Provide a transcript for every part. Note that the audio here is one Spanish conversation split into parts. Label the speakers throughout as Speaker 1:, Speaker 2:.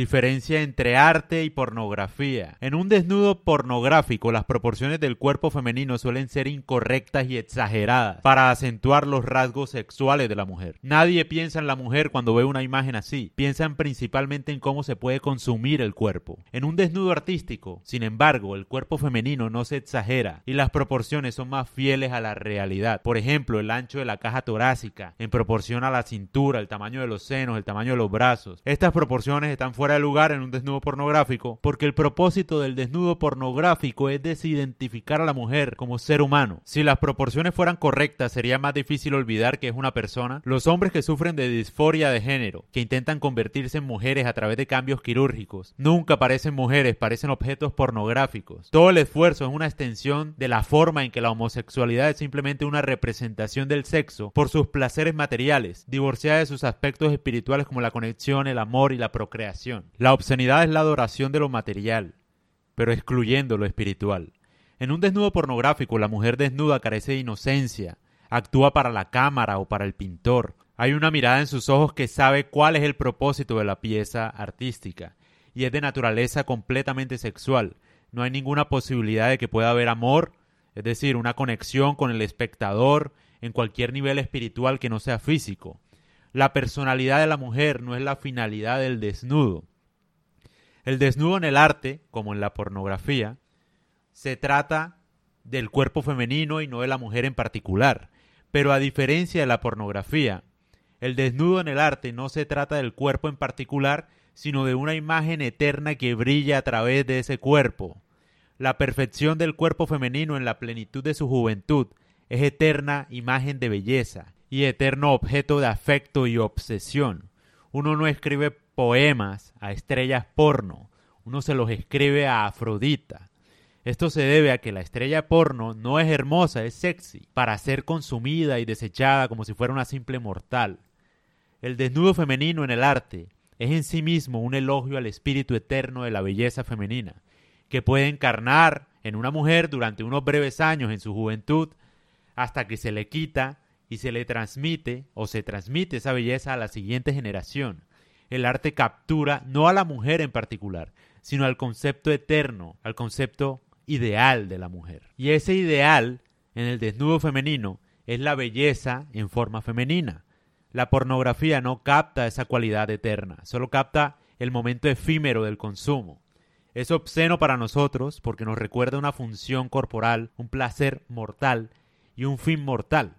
Speaker 1: Diferencia entre arte y pornografía. En un desnudo pornográfico, las proporciones del cuerpo femenino suelen ser incorrectas y exageradas para acentuar los rasgos sexuales de la mujer. Nadie piensa en la mujer cuando ve una imagen así. Piensan principalmente en cómo se puede consumir el cuerpo. En un desnudo artístico, sin embargo, el cuerpo femenino no se exagera y las proporciones son más fieles a la realidad. Por ejemplo, el ancho de la caja torácica en proporción a la cintura, el tamaño de los senos, el tamaño de los brazos. Estas proporciones están fuera de lugar en un desnudo pornográfico, porque el propósito del desnudo pornográfico es desidentificar a la mujer como ser humano. Si las proporciones fueran correctas, sería más difícil olvidar que es una persona. Los hombres que sufren de disforia de género, que intentan convertirse en mujeres a través de cambios quirúrgicos, nunca parecen mujeres, parecen objetos pornográficos. Todo el esfuerzo es una extensión de la forma en que la homosexualidad es simplemente una representación del sexo por sus placeres materiales, divorciada de sus aspectos espirituales como la conexión, el amor y la procreación. La obscenidad es la adoración de lo material, pero excluyendo lo espiritual. En un desnudo pornográfico, la mujer desnuda carece de inocencia, actúa para la cámara o para el pintor. Hay una mirada en sus ojos que sabe cuál es el propósito de la pieza artística, y es de naturaleza completamente sexual. No hay ninguna posibilidad de que pueda haber amor, es decir, una conexión con el espectador en cualquier nivel espiritual que no sea físico. La personalidad de la mujer no es la finalidad del desnudo. El desnudo en el arte, como en la pornografía, se trata del cuerpo femenino y no de la mujer en particular. Pero a diferencia de la pornografía, el desnudo en el arte no se trata del cuerpo en particular, sino de una imagen eterna que brilla a través de ese cuerpo. La perfección del cuerpo femenino en la plenitud de su juventud es eterna imagen de belleza, y eterno objeto de afecto y obsesión. Uno no escribe poemas a estrellas porno, uno se los escribe a Afrodita. Esto se debe a que la estrella porno no es hermosa, es sexy, para ser consumida y desechada como si fuera una simple mortal. El desnudo femenino en el arte es en sí mismo un elogio al espíritu eterno de la belleza femenina, que puede encarnar en una mujer durante unos breves años en su juventud, hasta que se le quita y se le transmite o se transmite esa belleza a la siguiente generación. El arte captura no a la mujer en particular, sino al concepto eterno, al concepto ideal de la mujer. Y ese ideal en el desnudo femenino es la belleza en forma femenina. La pornografía no capta esa cualidad eterna, solo capta el momento efímero del consumo. Es obsceno para nosotros porque nos recuerda una función corporal, un placer mortal y un fin mortal.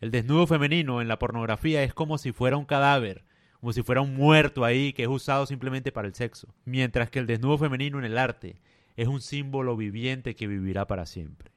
Speaker 1: El desnudo femenino en la pornografía es como si fuera un cadáver, como si fuera un muerto ahí que es usado simplemente para el sexo, mientras que el desnudo femenino en el arte es un símbolo viviente que vivirá para siempre.